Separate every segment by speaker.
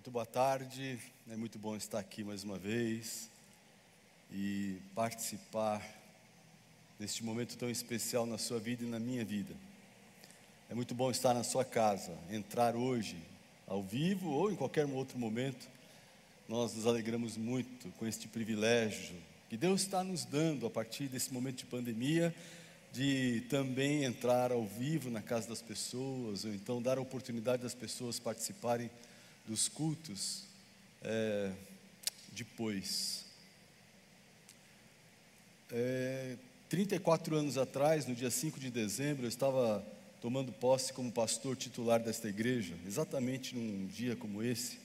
Speaker 1: Muito boa tarde, é muito bom estar aqui mais uma vez e participar deste momento tão especial na sua vida e na minha vida. É muito bom estar na sua casa, entrar hoje ao vivo ou em qualquer outro momento. Nós nos alegramos muito com este privilégio que Deus está nos dando a partir desse momento de pandemia, de também entrar ao vivo na casa das pessoas, ou então dar a oportunidade das pessoas participarem dos cultos é, depois. É, 34 anos atrás, no dia 5 de dezembro, eu estava tomando posse como pastor titular desta igreja, exatamente num dia como esse.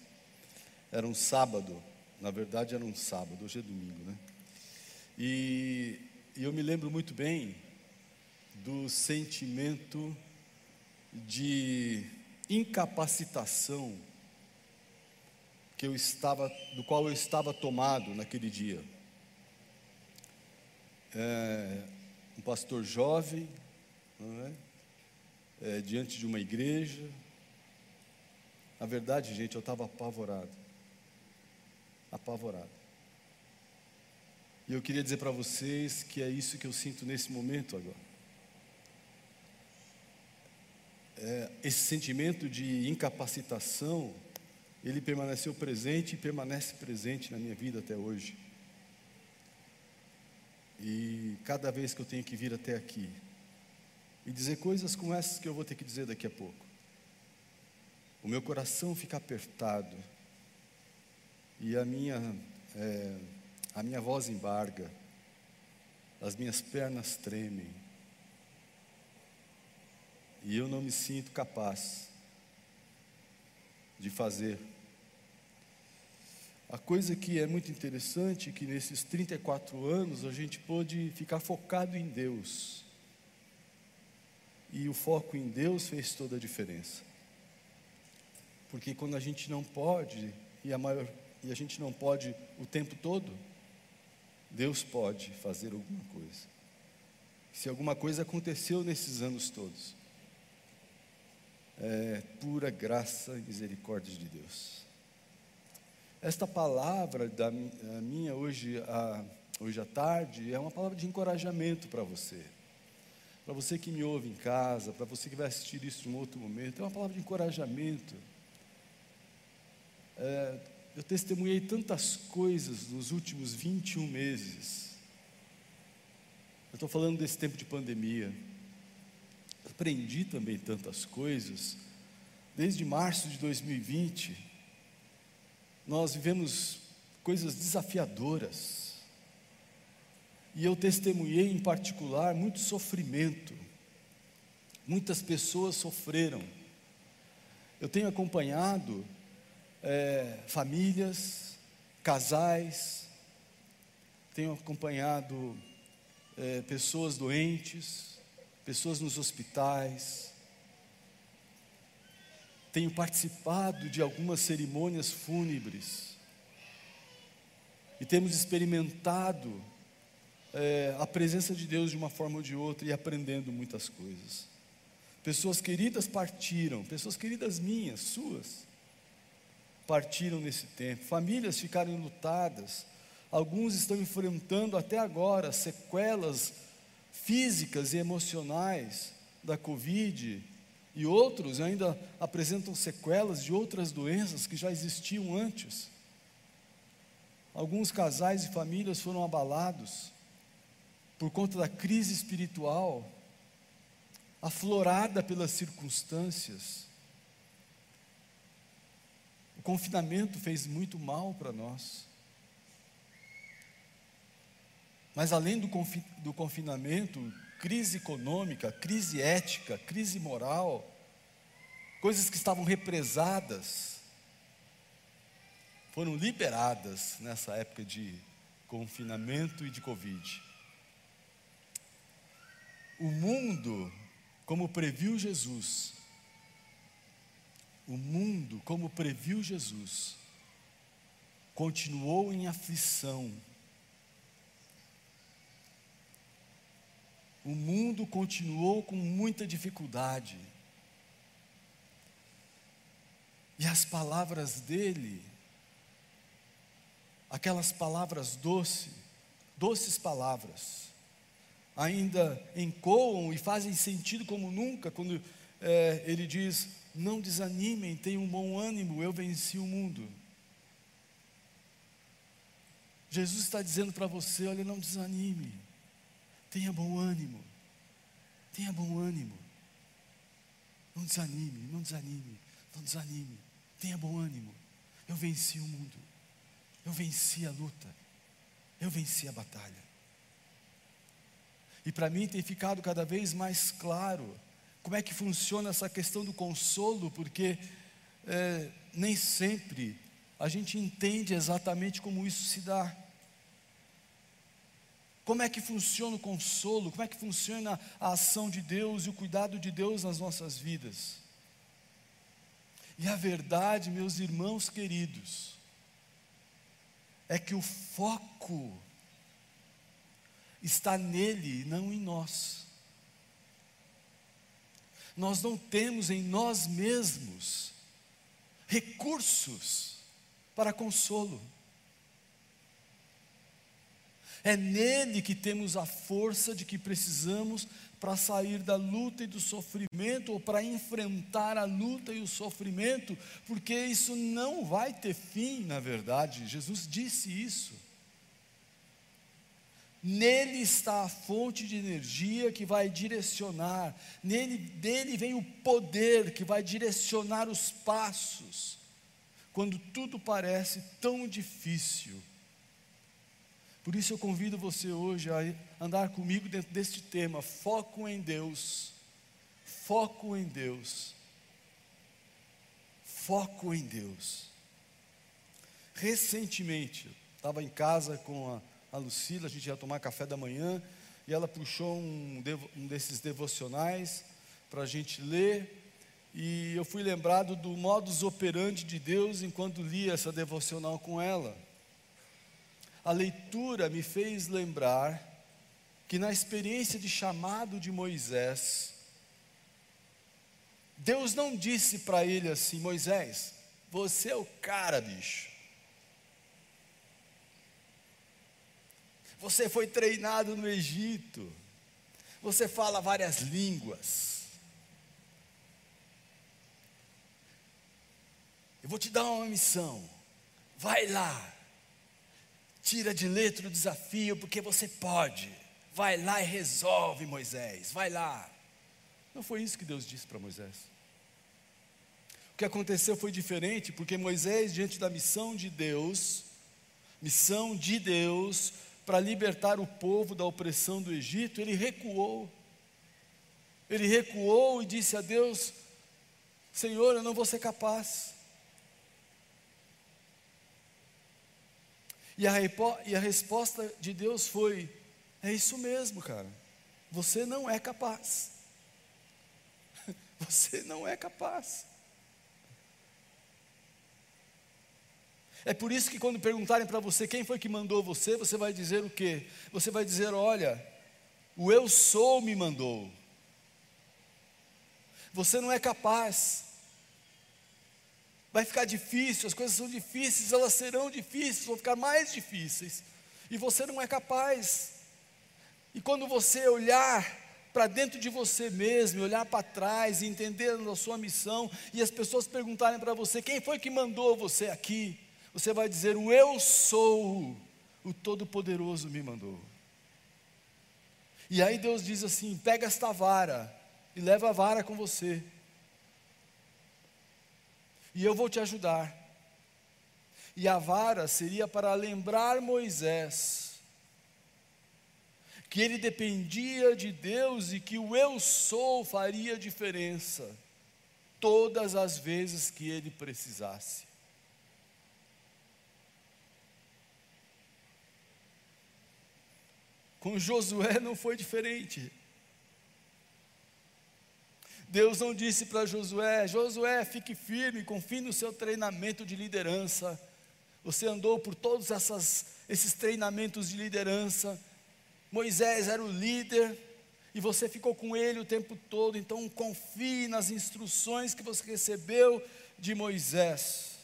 Speaker 1: Era um sábado, na verdade era um sábado, hoje é domingo, né? E, e eu me lembro muito bem do sentimento de incapacitação que eu estava, do qual eu estava tomado naquele dia. É, um pastor jovem, é? É, diante de uma igreja. Na verdade, gente, eu estava apavorado. Apavorado. E eu queria dizer para vocês que é isso que eu sinto nesse momento agora. É, esse sentimento de incapacitação ele permaneceu presente e permanece presente na minha vida até hoje. E cada vez que eu tenho que vir até aqui e dizer coisas como essas que eu vou ter que dizer daqui a pouco, o meu coração fica apertado e a minha, é, a minha voz embarga, as minhas pernas tremem e eu não me sinto capaz de fazer a coisa que é muito interessante é que nesses 34 anos a gente pôde ficar focado em Deus. E o foco em Deus fez toda a diferença. Porque quando a gente não pode, e a, maior, e a gente não pode o tempo todo, Deus pode fazer alguma coisa. Se alguma coisa aconteceu nesses anos todos, é pura graça e misericórdia de Deus. Esta palavra da minha hoje, a, hoje à tarde é uma palavra de encorajamento para você. Para você que me ouve em casa, para você que vai assistir isso em outro momento, é uma palavra de encorajamento. É, eu testemunhei tantas coisas nos últimos 21 meses. Eu estou falando desse tempo de pandemia. Aprendi também tantas coisas. Desde março de 2020, nós vivemos coisas desafiadoras. E eu testemunhei em particular muito sofrimento. Muitas pessoas sofreram. Eu tenho acompanhado é, famílias, casais, tenho acompanhado é, pessoas doentes, pessoas nos hospitais, tenho participado de algumas cerimônias fúnebres e temos experimentado é, a presença de Deus de uma forma ou de outra e aprendendo muitas coisas. Pessoas queridas partiram, pessoas queridas minhas, suas, partiram nesse tempo. Famílias ficaram lutadas. Alguns estão enfrentando até agora sequelas físicas e emocionais da Covid e outros ainda apresentam sequelas de outras doenças que já existiam antes. Alguns casais e famílias foram abalados por conta da crise espiritual, aflorada pelas circunstâncias. O confinamento fez muito mal para nós. Mas além do, confi do confinamento, crise econômica, crise ética, crise moral, coisas que estavam represadas, foram liberadas nessa época de confinamento e de Covid. O mundo, como previu Jesus, o mundo, como previu Jesus, continuou em aflição o mundo continuou com muita dificuldade. E as palavras dele, aquelas palavras doces, doces palavras, ainda encoam e fazem sentido como nunca quando é, ele diz: Não desanimem, tenham um bom ânimo, eu venci o mundo. Jesus está dizendo para você: olha, não desanime, tenha bom ânimo, tenha bom ânimo, não desanime, não desanime, não desanime, tenha bom ânimo. Eu venci o mundo, eu venci a luta, eu venci a batalha. E para mim tem ficado cada vez mais claro como é que funciona essa questão do consolo, porque é, nem sempre a gente entende exatamente como isso se dá. Como é que funciona o consolo? Como é que funciona a ação de Deus e o cuidado de Deus nas nossas vidas? E a verdade, meus irmãos queridos, é que o foco está nele e não em nós. Nós não temos em nós mesmos recursos para consolo. É nele que temos a força de que precisamos para sair da luta e do sofrimento, ou para enfrentar a luta e o sofrimento, porque isso não vai ter fim, na verdade. Jesus disse isso. Nele está a fonte de energia que vai direcionar, nele dele vem o poder que vai direcionar os passos, quando tudo parece tão difícil por isso eu convido você hoje a andar comigo dentro deste tema: foco em Deus. Foco em Deus. Foco em Deus. Recentemente, estava em casa com a, a Lucila, a gente ia tomar café da manhã, e ela puxou um, um desses devocionais para a gente ler, e eu fui lembrado do modus operandi de Deus enquanto lia essa devocional com ela a leitura me fez lembrar que na experiência de chamado de Moisés, Deus não disse para ele assim: Moisés, você é o cara, bicho. Você foi treinado no Egito. Você fala várias línguas. Eu vou te dar uma missão. Vai lá, Tira de letra o desafio, porque você pode. Vai lá e resolve, Moisés. Vai lá. Não foi isso que Deus disse para Moisés. O que aconteceu foi diferente, porque Moisés, diante da missão de Deus, missão de Deus para libertar o povo da opressão do Egito, ele recuou. Ele recuou e disse a Deus: Senhor, eu não vou ser capaz. E a, e a resposta de Deus foi: é isso mesmo, cara. Você não é capaz. Você não é capaz. É por isso que quando perguntarem para você quem foi que mandou você, você vai dizer o quê? Você vai dizer: olha, o eu sou me mandou. Você não é capaz vai ficar difícil, as coisas são difíceis, elas serão difíceis, vão ficar mais difíceis, e você não é capaz. E quando você olhar para dentro de você mesmo, olhar para trás entender a sua missão, e as pessoas perguntarem para você: quem foi que mandou você aqui? Você vai dizer: o eu sou, o Todo-Poderoso me mandou. E aí Deus diz assim: pega esta vara e leva a vara com você e eu vou te ajudar. E a vara seria para lembrar Moisés que ele dependia de Deus e que o eu sou faria diferença todas as vezes que ele precisasse. Com Josué não foi diferente. Deus não disse para Josué: Josué, fique firme, confie no seu treinamento de liderança. Você andou por todos essas, esses treinamentos de liderança. Moisés era o líder e você ficou com ele o tempo todo, então confie nas instruções que você recebeu de Moisés.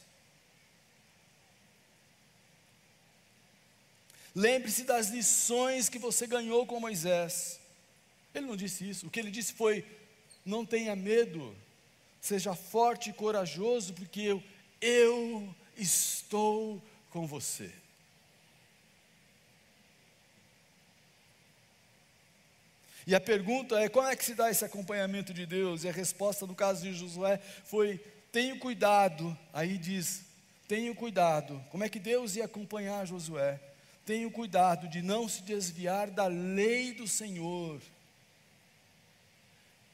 Speaker 1: Lembre-se das lições que você ganhou com Moisés. Ele não disse isso. O que ele disse foi: não tenha medo, seja forte e corajoso, porque eu, eu estou com você. E a pergunta é: como é que se dá esse acompanhamento de Deus? E a resposta no caso de Josué foi: tenho cuidado. Aí diz: tenho cuidado. Como é que Deus ia acompanhar Josué? Tenho cuidado de não se desviar da lei do Senhor.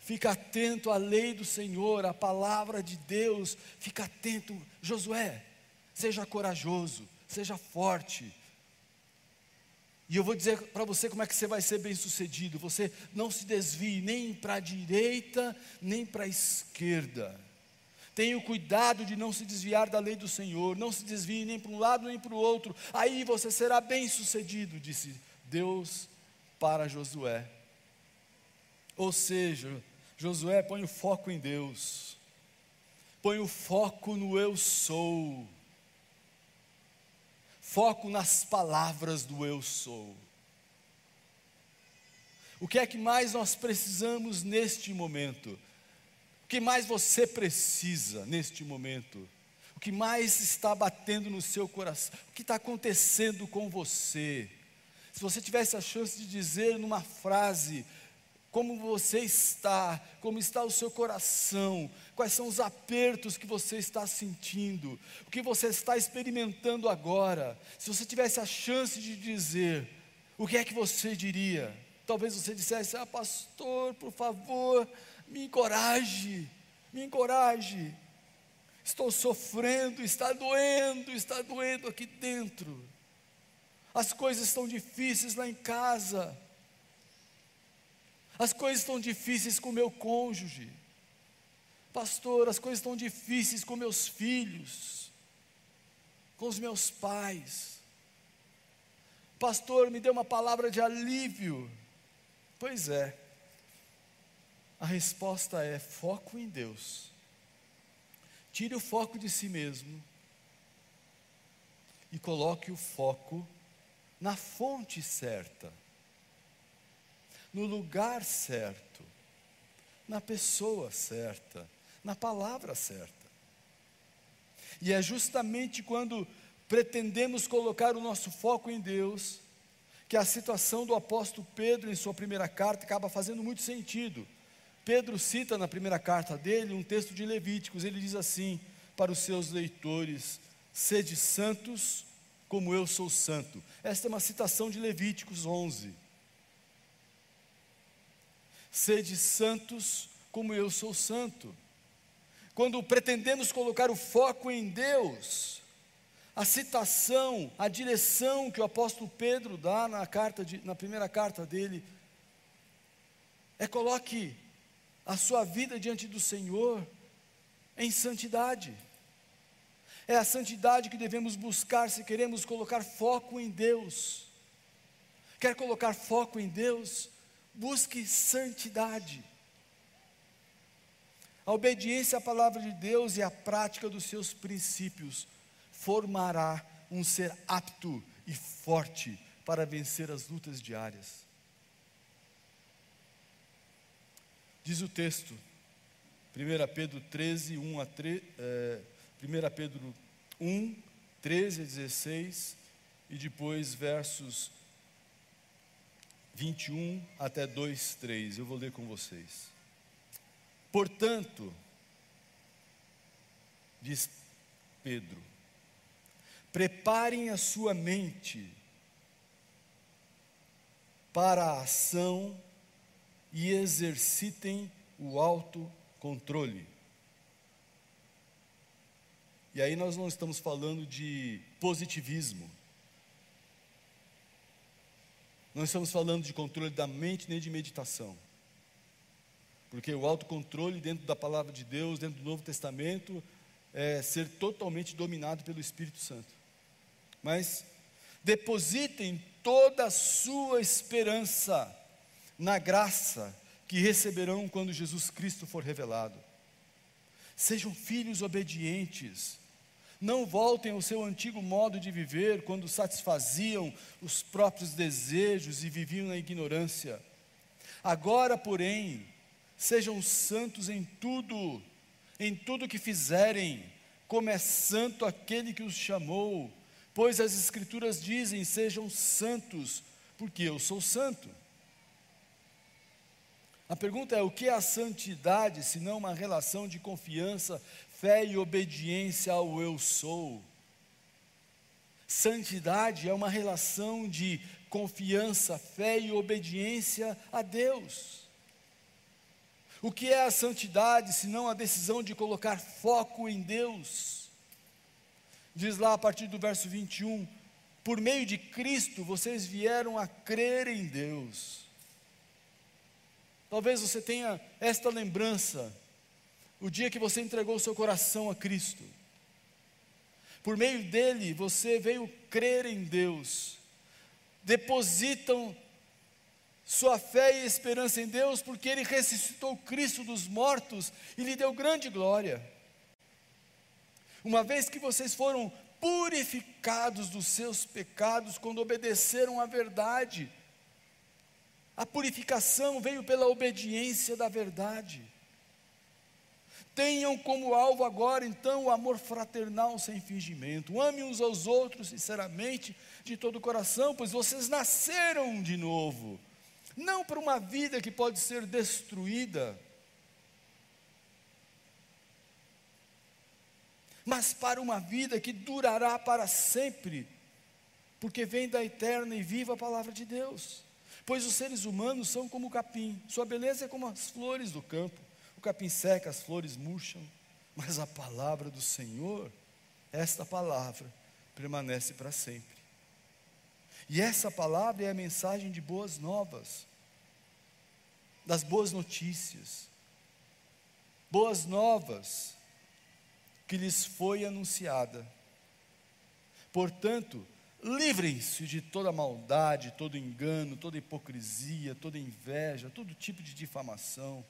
Speaker 1: Fica atento à lei do Senhor, à palavra de Deus. Fica atento, Josué. Seja corajoso, seja forte. E eu vou dizer para você como é que você vai ser bem sucedido. Você não se desvie nem para a direita, nem para a esquerda. Tenha o cuidado de não se desviar da lei do Senhor, não se desvie nem para um lado nem para o outro, aí você será bem sucedido, disse Deus para Josué. Ou seja, Josué põe o foco em Deus, põe o foco no eu sou, foco nas palavras do eu sou. O que é que mais nós precisamos neste momento? O que mais você precisa neste momento? O que mais está batendo no seu coração? O que está acontecendo com você? Se você tivesse a chance de dizer numa frase, como você está, como está o seu coração, quais são os apertos que você está sentindo, o que você está experimentando agora. Se você tivesse a chance de dizer, o que é que você diria? Talvez você dissesse: Ah, pastor, por favor, me encoraje, me encoraje. Estou sofrendo, está doendo, está doendo aqui dentro. As coisas estão difíceis lá em casa. As coisas estão difíceis com meu cônjuge. Pastor, as coisas estão difíceis com meus filhos, com os meus pais. Pastor, me dê uma palavra de alívio. Pois é. A resposta é foco em Deus. Tire o foco de si mesmo e coloque o foco na fonte certa, no lugar certo, na pessoa certa, na palavra certa. E é justamente quando pretendemos colocar o nosso foco em Deus, que a situação do apóstolo Pedro em sua primeira carta acaba fazendo muito sentido. Pedro cita na primeira carta dele um texto de Levíticos, ele diz assim para os seus leitores: Sede santos, como eu sou santo. Esta é uma citação de Levíticos 11. Sede santos, como eu sou santo. Quando pretendemos colocar o foco em Deus, a citação, a direção que o apóstolo Pedro dá na, carta de, na primeira carta dele é coloque a sua vida diante do Senhor em santidade. É a santidade que devemos buscar se queremos colocar foco em Deus. Quer colocar foco em Deus? Busque santidade. A obediência à palavra de Deus e a prática dos seus princípios formará um ser apto e forte para vencer as lutas diárias. Diz o texto, 1 Pedro 13, 1 a 3, é, 1 Pedro 1, 13 a 16, e depois versos 21 até 2, 3. Eu vou ler com vocês. Portanto, diz Pedro, preparem a sua mente para a ação e exercitem o autocontrole. E aí nós não estamos falando de positivismo. Não estamos falando de controle da mente nem de meditação. Porque o autocontrole dentro da palavra de Deus, dentro do Novo Testamento, é ser totalmente dominado pelo Espírito Santo. Mas depositem toda a sua esperança na graça que receberão quando Jesus Cristo for revelado. Sejam filhos obedientes. Não voltem ao seu antigo modo de viver, quando satisfaziam os próprios desejos e viviam na ignorância. Agora, porém, sejam santos em tudo, em tudo que fizerem, como é santo aquele que os chamou, pois as Escrituras dizem: sejam santos, porque eu sou santo. A pergunta é: o que é a santidade, se não uma relação de confiança, fé e obediência ao eu sou? Santidade é uma relação de confiança, fé e obediência a Deus. O que é a santidade, se não a decisão de colocar foco em Deus? Diz lá a partir do verso 21, por meio de Cristo vocês vieram a crer em Deus Talvez você tenha esta lembrança, o dia que você entregou seu coração a Cristo. Por meio dele, você veio crer em Deus. Depositam sua fé e esperança em Deus, porque ele ressuscitou Cristo dos mortos e lhe deu grande glória. Uma vez que vocês foram purificados dos seus pecados quando obedeceram à verdade, a purificação veio pela obediência da verdade. Tenham como alvo agora, então, o amor fraternal sem fingimento. Amem uns aos outros sinceramente, de todo o coração, pois vocês nasceram de novo. Não para uma vida que pode ser destruída, mas para uma vida que durará para sempre, porque vem da eterna e viva palavra de Deus. Pois os seres humanos são como o capim, sua beleza é como as flores do campo. O capim seca, as flores murcham, mas a palavra do Senhor, esta palavra, permanece para sempre. E essa palavra é a mensagem de boas novas, das boas notícias, boas novas que lhes foi anunciada. Portanto, Livrem-se de toda maldade, todo engano, toda hipocrisia, toda inveja, todo tipo de difamação.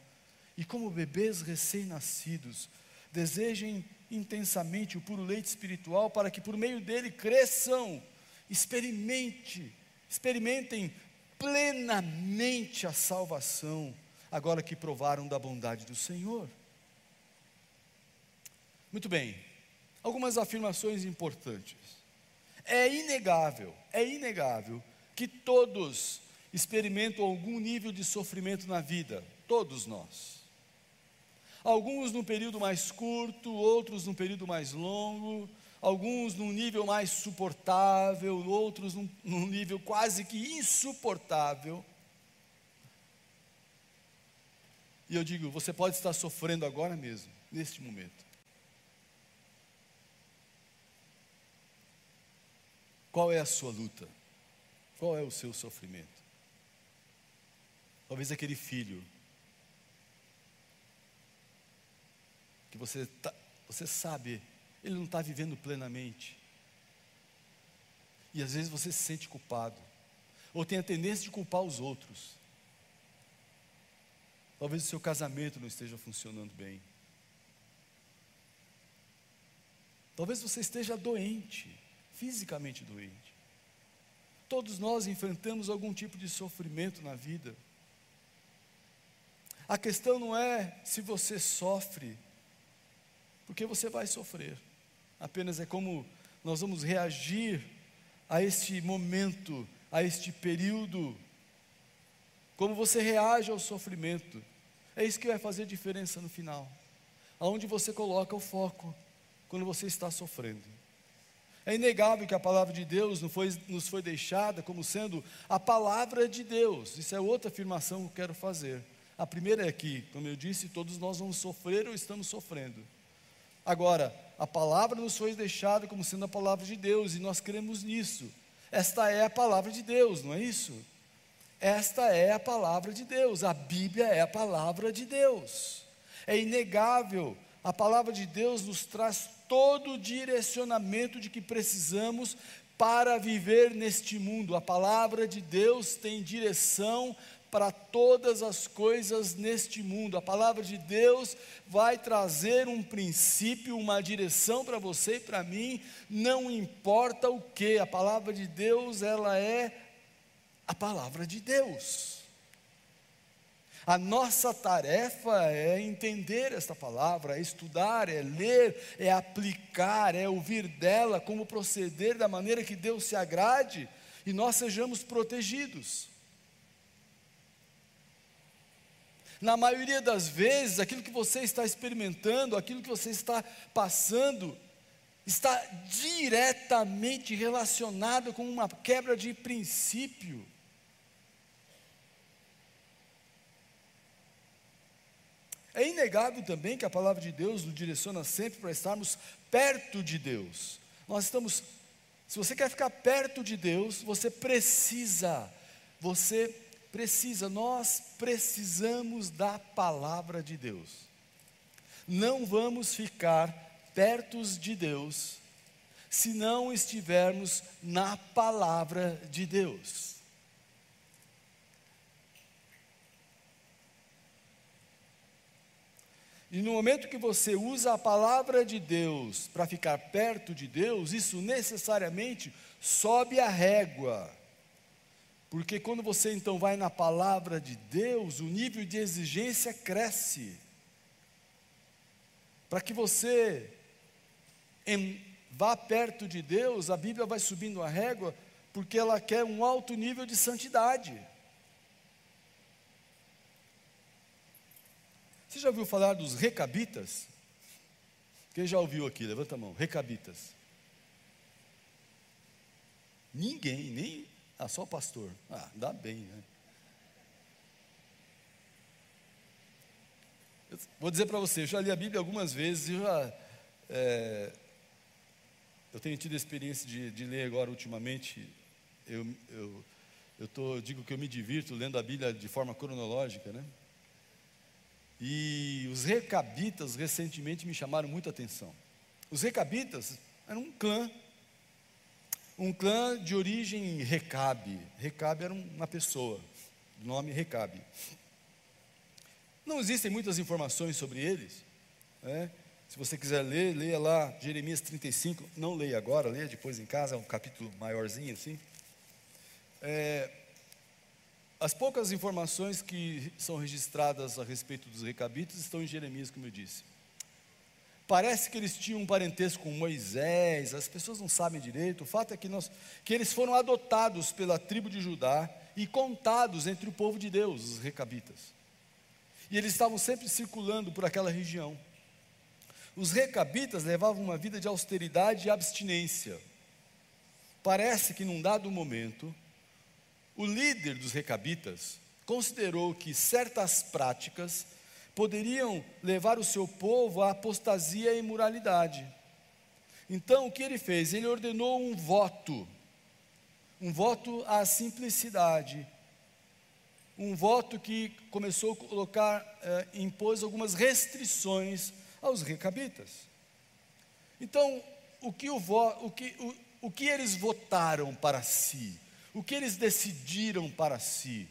Speaker 1: E como bebês recém-nascidos, desejem intensamente o puro leite espiritual para que por meio dele cresçam. Experimente, experimentem plenamente a salvação, agora que provaram da bondade do Senhor. Muito bem, algumas afirmações importantes. É inegável, é inegável que todos experimentam algum nível de sofrimento na vida, todos nós. Alguns num período mais curto, outros num período mais longo, alguns num nível mais suportável, outros num, num nível quase que insuportável. E eu digo, você pode estar sofrendo agora mesmo, neste momento. Qual é a sua luta? Qual é o seu sofrimento? Talvez aquele filho que você, tá, você sabe, ele não está vivendo plenamente. E às vezes você se sente culpado, ou tem a tendência de culpar os outros. Talvez o seu casamento não esteja funcionando bem. Talvez você esteja doente fisicamente doente. Todos nós enfrentamos algum tipo de sofrimento na vida. A questão não é se você sofre, porque você vai sofrer. Apenas é como nós vamos reagir a este momento, a este período. Como você reage ao sofrimento. É isso que vai fazer diferença no final. Aonde você coloca o foco quando você está sofrendo. É inegável que a palavra de Deus nos foi, nos foi deixada como sendo a palavra de Deus. Isso é outra afirmação que eu quero fazer. A primeira é que, como eu disse, todos nós vamos sofrer ou estamos sofrendo. Agora, a palavra nos foi deixada como sendo a palavra de Deus e nós cremos nisso. Esta é a palavra de Deus, não é isso? Esta é a palavra de Deus, a Bíblia é a palavra de Deus. É inegável, a palavra de Deus nos traz todo o direcionamento de que precisamos para viver neste mundo. A palavra de Deus tem direção para todas as coisas neste mundo. A palavra de Deus vai trazer um princípio, uma direção para você e para mim, não importa o que. A palavra de Deus, ela é a palavra de Deus. A nossa tarefa é entender esta palavra, é estudar, é ler, é aplicar, é ouvir dela como proceder da maneira que Deus se agrade e nós sejamos protegidos. Na maioria das vezes, aquilo que você está experimentando, aquilo que você está passando, está diretamente relacionado com uma quebra de princípio. É inegável também que a palavra de Deus nos direciona sempre para estarmos perto de Deus. Nós estamos, se você quer ficar perto de Deus, você precisa, você precisa, nós precisamos da palavra de Deus. Não vamos ficar perto de Deus se não estivermos na palavra de Deus. E no momento que você usa a palavra de Deus para ficar perto de Deus, isso necessariamente sobe a régua. Porque quando você então vai na palavra de Deus, o nível de exigência cresce. Para que você em, vá perto de Deus, a Bíblia vai subindo a régua, porque ela quer um alto nível de santidade. Você já ouviu falar dos recabitas? Quem já ouviu aqui? Levanta a mão. Recabitas. Ninguém, nem. Ah, só pastor. Ah, dá bem, né? Eu vou dizer para você, eu já li a Bíblia algumas vezes e já. É, eu tenho tido a experiência de, de ler agora ultimamente. Eu, eu, eu tô, digo que eu me divirto lendo a Bíblia de forma cronológica, né? E os recabitas recentemente me chamaram muita atenção. Os recabitas eram um clã, um clã de origem Recabe. Recabe era uma pessoa, nome Recabe. Não existem muitas informações sobre eles. Né? Se você quiser ler, leia lá Jeremias 35. Não leia agora, leia depois em casa, é um capítulo maiorzinho assim. É, as poucas informações que são registradas a respeito dos recabitas estão em Jeremias, como eu disse. Parece que eles tinham um parentesco com Moisés, as pessoas não sabem direito. O fato é que, nós, que eles foram adotados pela tribo de Judá e contados entre o povo de Deus, os recabitas. E eles estavam sempre circulando por aquela região. Os recabitas levavam uma vida de austeridade e abstinência. Parece que num dado momento, o líder dos recabitas considerou que certas práticas poderiam levar o seu povo à apostasia e imoralidade. Então, o que ele fez? Ele ordenou um voto, um voto à simplicidade, um voto que começou a colocar, eh, impôs algumas restrições aos recabitas. Então, o que, o, o, que, o, o que eles votaram para si? o que eles decidiram para si,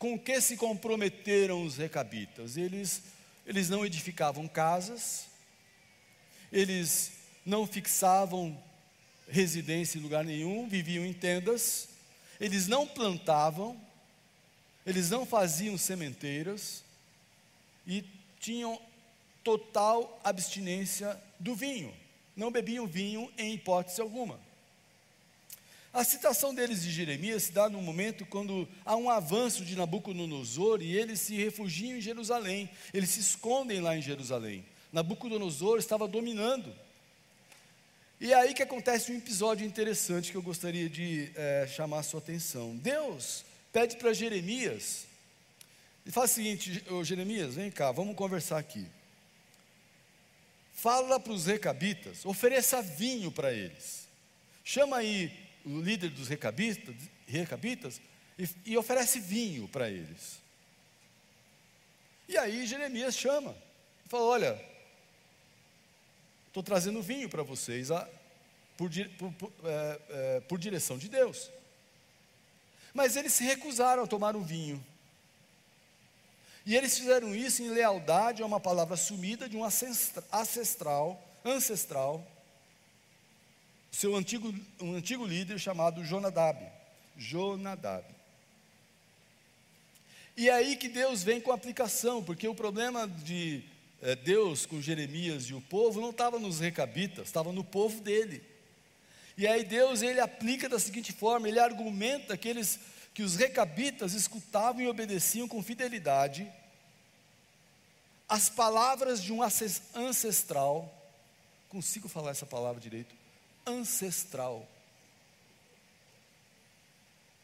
Speaker 1: com o que se comprometeram os recabitas. Eles, eles não edificavam casas, eles não fixavam residência em lugar nenhum, viviam em tendas, eles não plantavam, eles não faziam sementeiras e tinham total abstinência do vinho, não bebiam vinho em hipótese alguma. A citação deles de Jeremias se dá no momento quando há um avanço de Nabucodonosor e eles se refugiam em Jerusalém, eles se escondem lá em Jerusalém. Nabucodonosor estava dominando. E é aí que acontece um episódio interessante que eu gostaria de é, chamar a sua atenção. Deus pede para Jeremias, ele fala o seguinte: Jeremias, vem cá, vamos conversar aqui. Fala para os recabitas, ofereça vinho para eles. Chama aí o líder dos recabitas, recabitas e, e oferece vinho para eles. E aí Jeremias chama e fala: Olha, estou trazendo vinho para vocês a, por, por, é, é, por direção de Deus. Mas eles se recusaram a tomar o vinho. E eles fizeram isso em lealdade a uma palavra sumida de um ancestral, ancestral, seu antigo, um antigo líder chamado Jonadab. Jonadab. E é aí que Deus vem com a aplicação, porque o problema de é, Deus com Jeremias e o povo não estava nos recabitas, estava no povo dele. E aí Deus ele aplica da seguinte forma, ele argumenta que eles que os recabitas escutavam e obedeciam com fidelidade as palavras de um ancestral. Consigo falar essa palavra direito? Ancestral.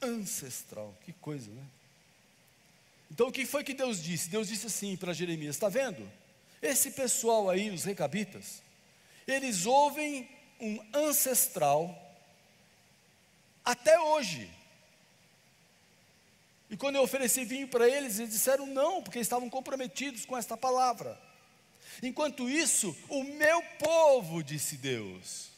Speaker 1: Ancestral, que coisa, né? Então o que foi que Deus disse? Deus disse assim para Jeremias: está vendo? Esse pessoal aí, os recabitas, eles ouvem um ancestral até hoje. E quando eu ofereci vinho para eles, eles disseram não, porque estavam comprometidos com esta palavra. Enquanto isso, o meu povo, disse Deus,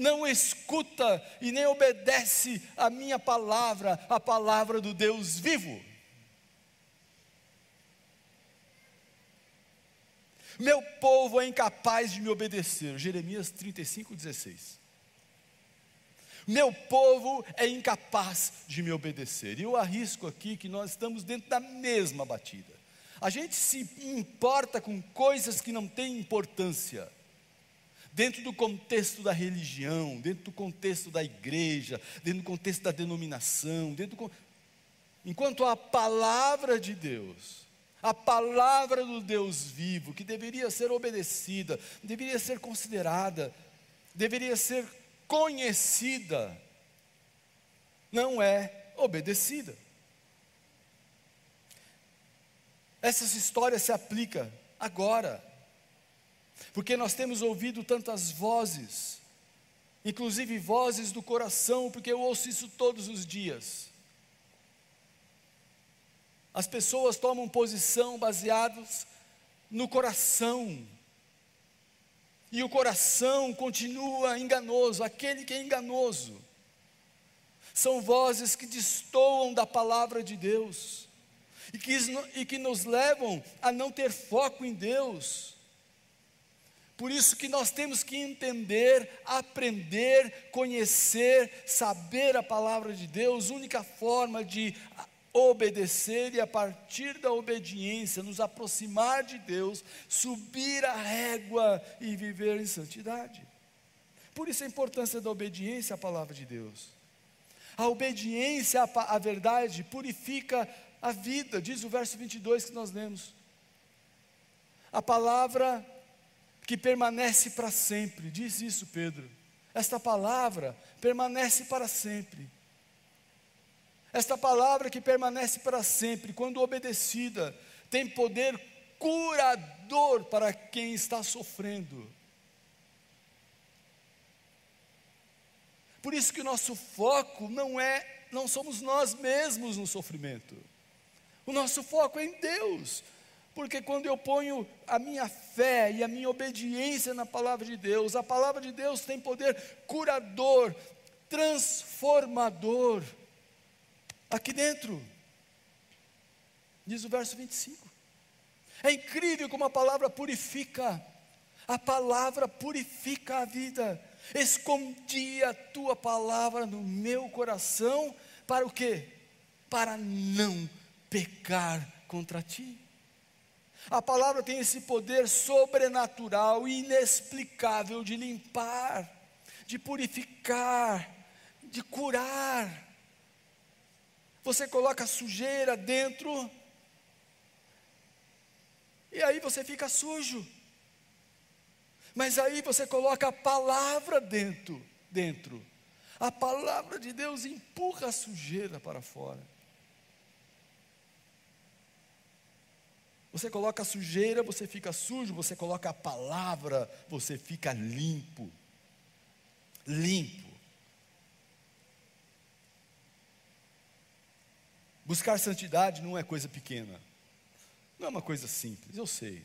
Speaker 1: não escuta e nem obedece a minha palavra, a palavra do Deus vivo. Meu povo é incapaz de me obedecer. Jeremias 35, 16. Meu povo é incapaz de me obedecer. E eu arrisco aqui que nós estamos dentro da mesma batida. A gente se importa com coisas que não têm importância. Dentro do contexto da religião, dentro do contexto da igreja, dentro do contexto da denominação, dentro do... enquanto a palavra de Deus a palavra do Deus vivo, que deveria ser obedecida, deveria ser considerada, deveria ser conhecida, não é obedecida. Essas histórias se aplicam agora, porque nós temos ouvido tantas vozes, inclusive vozes do coração, porque eu ouço isso todos os dias as pessoas tomam posição baseadas no coração. E o coração continua enganoso, aquele que é enganoso. São vozes que destoam da palavra de Deus e que, e que nos levam a não ter foco em Deus. Por isso que nós temos que entender, aprender, conhecer, saber a palavra de Deus, única forma de obedecer e a partir da obediência nos aproximar de Deus, subir a régua e viver em santidade. Por isso a importância da obediência à palavra de Deus. A obediência à, verdade purifica a vida, diz o verso 22 que nós lemos. A palavra que permanece para sempre, diz isso Pedro. Esta palavra permanece para sempre. Esta palavra que permanece para sempre, quando obedecida, tem poder curador para quem está sofrendo. Por isso que o nosso foco não é, não somos nós mesmos no sofrimento. O nosso foco é em Deus. Porque quando eu ponho a minha fé e a minha obediência na palavra de Deus, a palavra de Deus tem poder curador, transformador aqui dentro. Diz o verso 25. É incrível como a palavra purifica. A palavra purifica a vida. Escondi a tua palavra no meu coração para o quê? Para não pecar contra ti. A palavra tem esse poder sobrenatural inexplicável de limpar, de purificar, de curar você coloca sujeira dentro, e aí você fica sujo. Mas aí você coloca a palavra dentro, dentro. A palavra de Deus empurra a sujeira para fora. Você coloca sujeira, você fica sujo, você coloca a palavra, você fica limpo. Limpo. Buscar santidade não é coisa pequena, não é uma coisa simples, eu sei.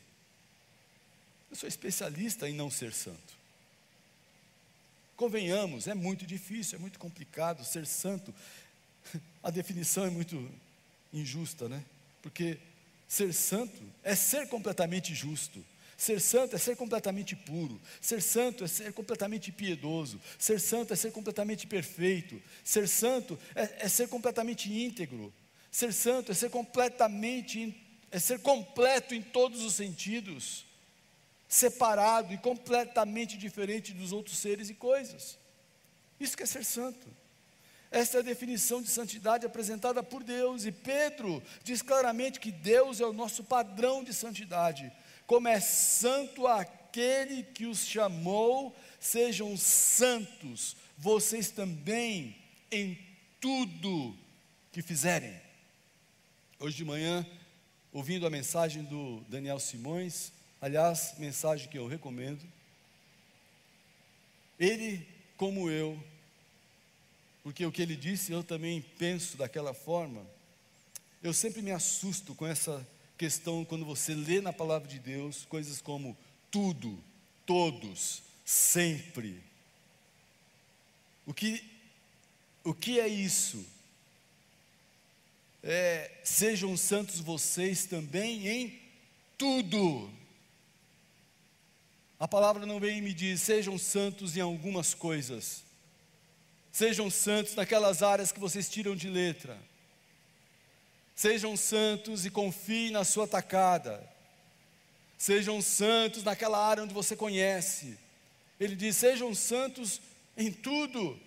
Speaker 1: Eu sou especialista em não ser santo. Convenhamos, é muito difícil, é muito complicado ser santo. A definição é muito injusta, né? Porque Ser santo é ser completamente justo. Ser santo é ser completamente puro. Ser santo é ser completamente piedoso. Ser santo é ser completamente perfeito. Ser santo é, é ser completamente íntegro. Ser santo é ser completamente é ser completo em todos os sentidos, separado e completamente diferente dos outros seres e coisas. Isso que é ser santo. Essa é a definição de santidade apresentada por Deus, e Pedro diz claramente que Deus é o nosso padrão de santidade. Como é santo aquele que os chamou, sejam santos vocês também em tudo que fizerem. Hoje de manhã, ouvindo a mensagem do Daniel Simões, aliás, mensagem que eu recomendo, ele, como eu, porque o que ele disse eu também penso daquela forma. Eu sempre me assusto com essa questão quando você lê na palavra de Deus coisas como tudo, todos, sempre. O que, o que é isso? É, sejam santos vocês também em tudo. A palavra não vem e me diz, sejam santos em algumas coisas. Sejam santos naquelas áreas que vocês tiram de letra. Sejam santos e confiem na sua tacada. Sejam santos naquela área onde você conhece. Ele diz: sejam santos em tudo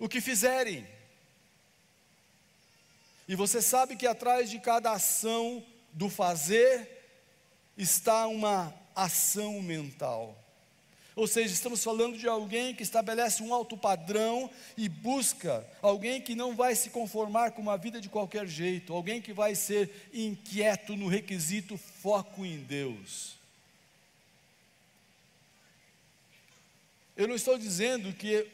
Speaker 1: o que fizerem. E você sabe que atrás de cada ação do fazer está uma ação mental. Ou seja, estamos falando de alguém que estabelece um alto padrão e busca alguém que não vai se conformar com uma vida de qualquer jeito, alguém que vai ser inquieto no requisito foco em Deus. Eu não estou dizendo que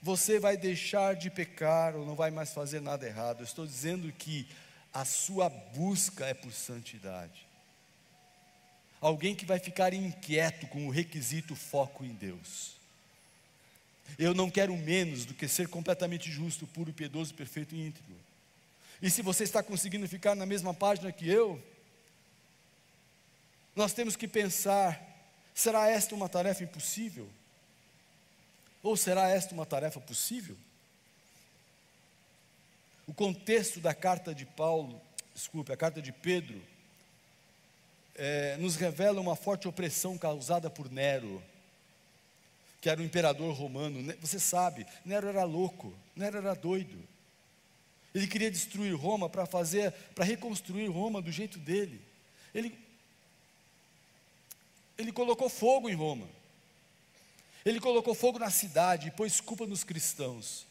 Speaker 1: você vai deixar de pecar ou não vai mais fazer nada errado. Eu estou dizendo que a sua busca é por santidade. Alguém que vai ficar inquieto com o requisito foco em Deus. Eu não quero menos do que ser completamente justo, puro, piedoso, perfeito e íntegro. E se você está conseguindo ficar na mesma página que eu, nós temos que pensar: será esta uma tarefa impossível? Ou será esta uma tarefa possível? O contexto da carta de Paulo, desculpe, a carta de Pedro, é, nos revela uma forte opressão causada por Nero, que era o imperador romano. Você sabe, Nero era louco, Nero era doido. Ele queria destruir Roma para fazer, para reconstruir Roma do jeito dele. Ele, ele colocou fogo em Roma. Ele colocou fogo na cidade e pôs culpa nos cristãos.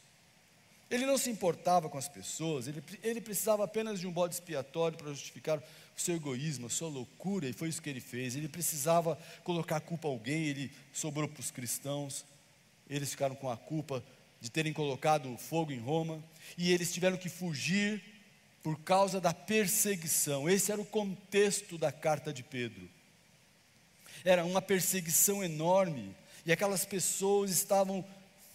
Speaker 1: Ele não se importava com as pessoas, ele, ele precisava apenas de um bode expiatório para justificar o seu egoísmo, a sua loucura, e foi isso que ele fez. Ele precisava colocar a culpa a alguém, ele sobrou para os cristãos, eles ficaram com a culpa de terem colocado fogo em Roma, e eles tiveram que fugir por causa da perseguição. Esse era o contexto da carta de Pedro. Era uma perseguição enorme, e aquelas pessoas estavam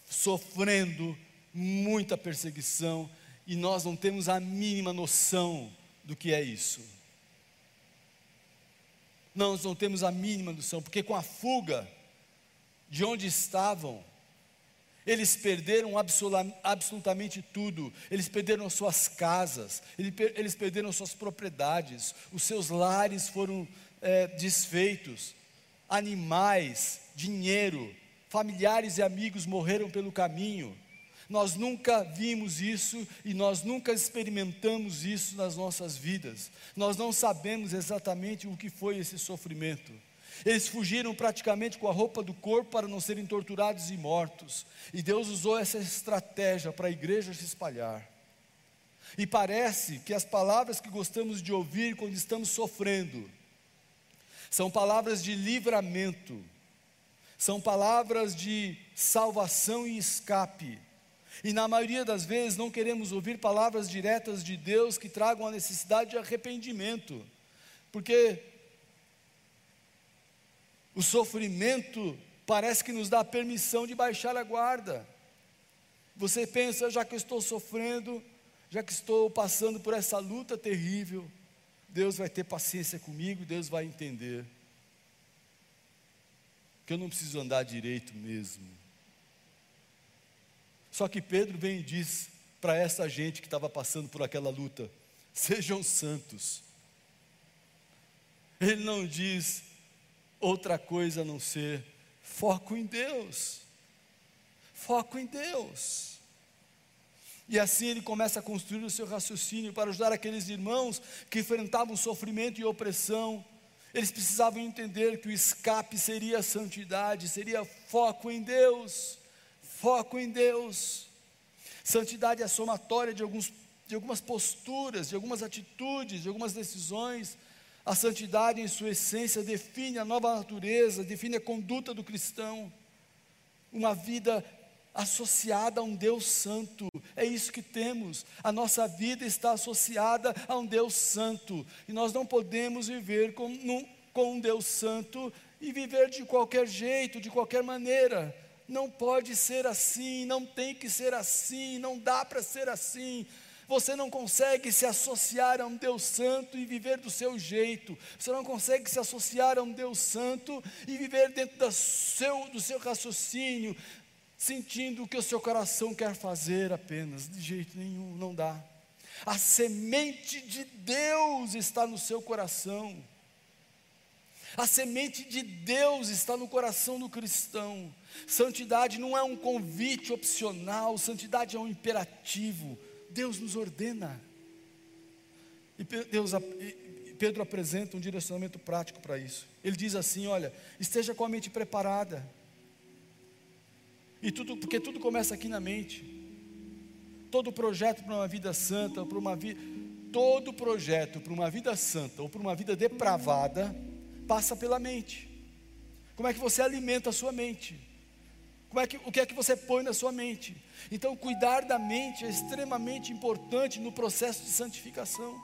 Speaker 1: sofrendo muita perseguição, e nós não temos a mínima noção do que é isso. Nós não temos a mínima noção, porque com a fuga de onde estavam, eles perderam absolutamente tudo. Eles perderam suas casas, eles perderam suas propriedades, os seus lares foram é, desfeitos, animais, dinheiro, familiares e amigos morreram pelo caminho. Nós nunca vimos isso e nós nunca experimentamos isso nas nossas vidas. Nós não sabemos exatamente o que foi esse sofrimento. Eles fugiram praticamente com a roupa do corpo para não serem torturados e mortos. E Deus usou essa estratégia para a igreja se espalhar. E parece que as palavras que gostamos de ouvir quando estamos sofrendo são palavras de livramento, são palavras de salvação e escape e na maioria das vezes não queremos ouvir palavras diretas de Deus que tragam a necessidade de arrependimento, porque o sofrimento parece que nos dá permissão de baixar a guarda. Você pensa, já que estou sofrendo, já que estou passando por essa luta terrível, Deus vai ter paciência comigo, Deus vai entender. Que eu não preciso andar direito mesmo. Só que Pedro vem e diz para essa gente que estava passando por aquela luta: sejam santos. Ele não diz outra coisa a não ser foco em Deus. Foco em Deus. E assim ele começa a construir o seu raciocínio para ajudar aqueles irmãos que enfrentavam sofrimento e opressão. Eles precisavam entender que o escape seria a santidade, seria foco em Deus. Foco em Deus. Santidade é somatória de, alguns, de algumas posturas, de algumas atitudes, de algumas decisões. A santidade, em sua essência, define a nova natureza, define a conduta do cristão. Uma vida associada a um Deus santo. É isso que temos. A nossa vida está associada a um Deus santo. E nós não podemos viver com, num, com um Deus santo e viver de qualquer jeito, de qualquer maneira. Não pode ser assim, não tem que ser assim, não dá para ser assim. Você não consegue se associar a um Deus Santo e viver do seu jeito. Você não consegue se associar a um Deus Santo e viver dentro do seu, do seu raciocínio, sentindo o que o seu coração quer fazer apenas, de jeito nenhum, não dá. A semente de Deus está no seu coração. A semente de Deus está no coração do cristão. Santidade não é um convite opcional, santidade é um imperativo. Deus nos ordena. E Deus, Pedro apresenta um direcionamento prático para isso. Ele diz assim: olha, esteja com a mente preparada e tudo, porque tudo começa aqui na mente. Todo projeto para uma vida santa, para uma vida, todo projeto para uma vida santa ou para uma vida depravada passa pela mente. Como é que você alimenta a sua mente? Como é que, o que é que você põe na sua mente? Então, cuidar da mente é extremamente importante no processo de santificação.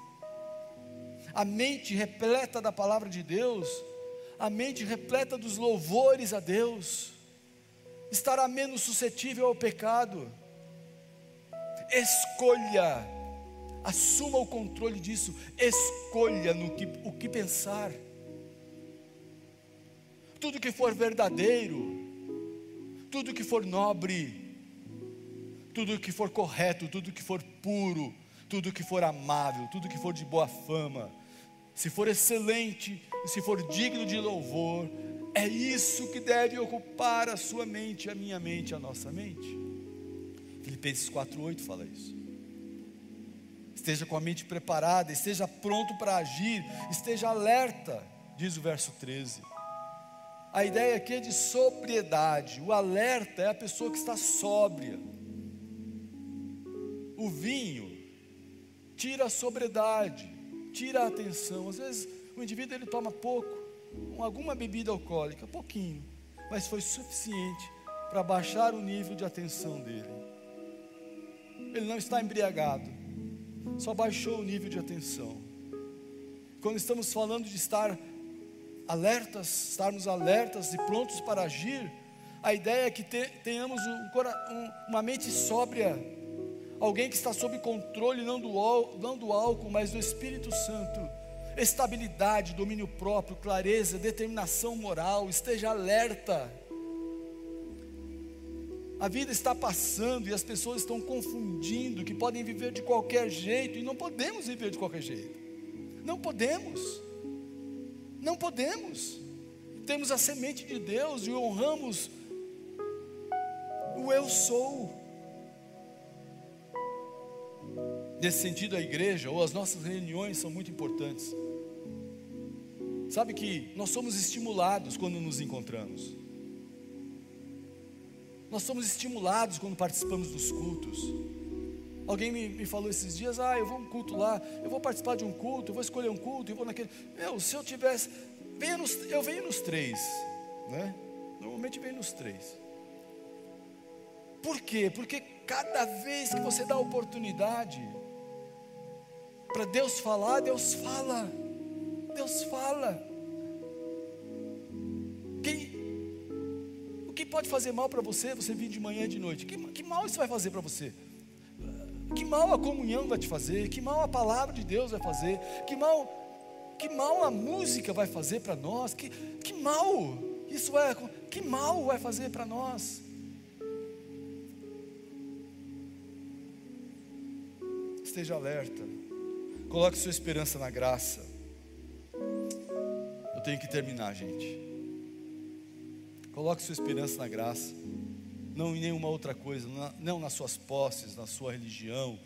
Speaker 1: A mente repleta da palavra de Deus, a mente repleta dos louvores a Deus, estará menos suscetível ao pecado. Escolha, assuma o controle disso, escolha no que, o que pensar. Tudo que for verdadeiro, tudo que for nobre, tudo que for correto, tudo que for puro, tudo que for amável, tudo que for de boa fama, se for excelente se for digno de louvor, é isso que deve ocupar a sua mente, a minha mente, a nossa mente. Filipenses 4:8 fala isso. Esteja com a mente preparada, esteja pronto para agir, esteja alerta, diz o verso 13. A ideia aqui é de sobriedade. O alerta é a pessoa que está sóbria. O vinho tira a sobriedade, tira a atenção. Às vezes o indivíduo ele toma pouco, alguma bebida alcoólica, pouquinho, mas foi suficiente para baixar o nível de atenção dele. Ele não está embriagado, só baixou o nível de atenção. Quando estamos falando de estar alertas, estarmos alertas e prontos para agir, a ideia é que tenhamos um, um, uma mente sóbria, alguém que está sob controle não do, não do álcool, mas do Espírito Santo estabilidade, domínio próprio, clareza, determinação moral, esteja alerta. A vida está passando e as pessoas estão confundindo que podem viver de qualquer jeito e não podemos viver de qualquer jeito. Não podemos. Não podemos. Temos a semente de Deus e honramos o eu sou. Nesse sentido, a igreja ou as nossas reuniões são muito importantes. Sabe que nós somos estimulados quando nos encontramos. Nós somos estimulados quando participamos dos cultos. Alguém me, me, falou esses dias, ah, eu vou um culto lá, eu vou participar de um culto, eu vou escolher um culto, eu vou naquele. Meu, se eu tivesse. Venha nos, eu venho nos três, né? Normalmente venho nos três. Por quê? Porque cada vez que você dá oportunidade para Deus falar, Deus fala. Deus fala. Quem, o que pode fazer mal para você, você vir de manhã e de noite? Que, que mal isso vai fazer para você? Que mal a comunhão vai te fazer? Que mal a palavra de Deus vai fazer? Que mal que mal a música vai fazer para nós? Que, que mal isso vai, que mal vai fazer para nós? Esteja alerta, coloque sua esperança na graça. Eu tenho que terminar, gente. Coloque sua esperança na graça, não em nenhuma outra coisa, não nas suas posses, na sua religião,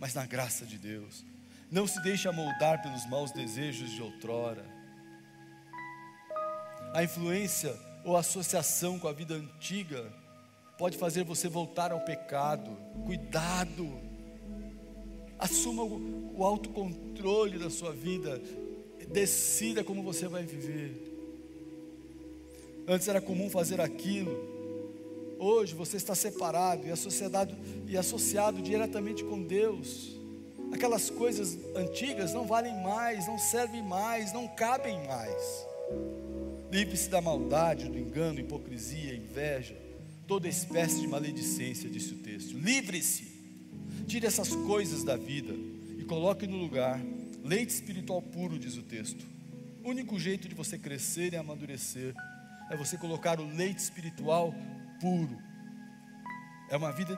Speaker 1: mas na graça de Deus. Não se deixe amoldar pelos maus desejos de outrora. A influência ou associação com a vida antiga pode fazer você voltar ao pecado. Cuidado. Assuma o, o autocontrole da sua vida. Decida como você vai viver. Antes era comum fazer aquilo. Hoje você está separado e associado, e associado diretamente com Deus. Aquelas coisas antigas não valem mais, não servem mais, não cabem mais. Livre-se da maldade, do engano, hipocrisia, inveja, toda espécie de maledicência, disse o texto. Livre-se, tire essas coisas da vida e coloque no lugar leite espiritual puro, diz o texto. O único jeito de você crescer e amadurecer é você colocar o leite espiritual puro. É uma vida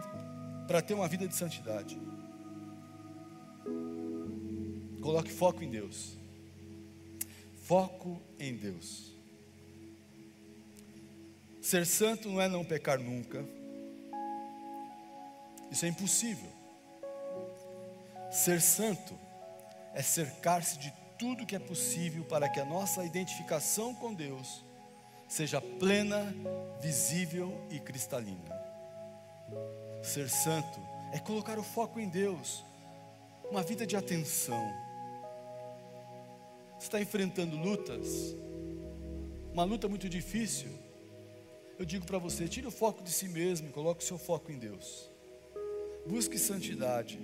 Speaker 1: para ter uma vida de santidade. Coloque foco em Deus. Foco em Deus. Ser santo não é não pecar nunca. Isso é impossível. Ser santo é cercar-se de tudo que é possível para que a nossa identificação com Deus seja plena, visível e cristalina. Ser santo é colocar o foco em Deus, uma vida de atenção. Você está enfrentando lutas, uma luta muito difícil. Eu digo para você: tire o foco de si mesmo e coloque o seu foco em Deus. Busque santidade,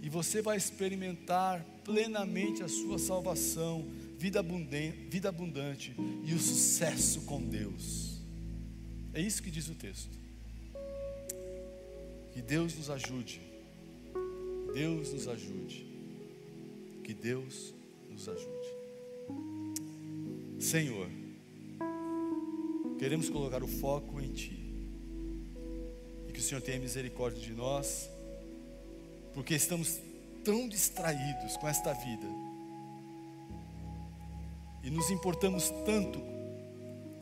Speaker 1: e você vai experimentar plenamente a sua salvação vida abundante, vida abundante e o sucesso com Deus. É isso que diz o texto. Que Deus nos ajude. Deus nos ajude. Que Deus nos ajude. Senhor, queremos colocar o foco em Ti. E que o Senhor tenha misericórdia de nós, porque estamos tão distraídos com esta vida e nos importamos tanto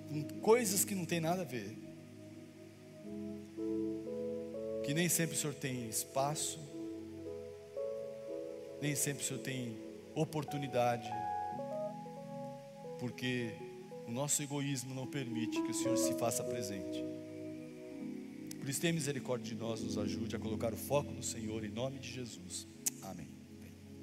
Speaker 1: com coisas que não tem nada a ver, que nem sempre o Senhor tem espaço, nem sempre o Senhor tem oportunidade, porque o nosso egoísmo não permite que o Senhor se faça presente. Por isso, tenha misericórdia de nós, nos ajude a colocar o foco no Senhor, em nome de Jesus. Amém.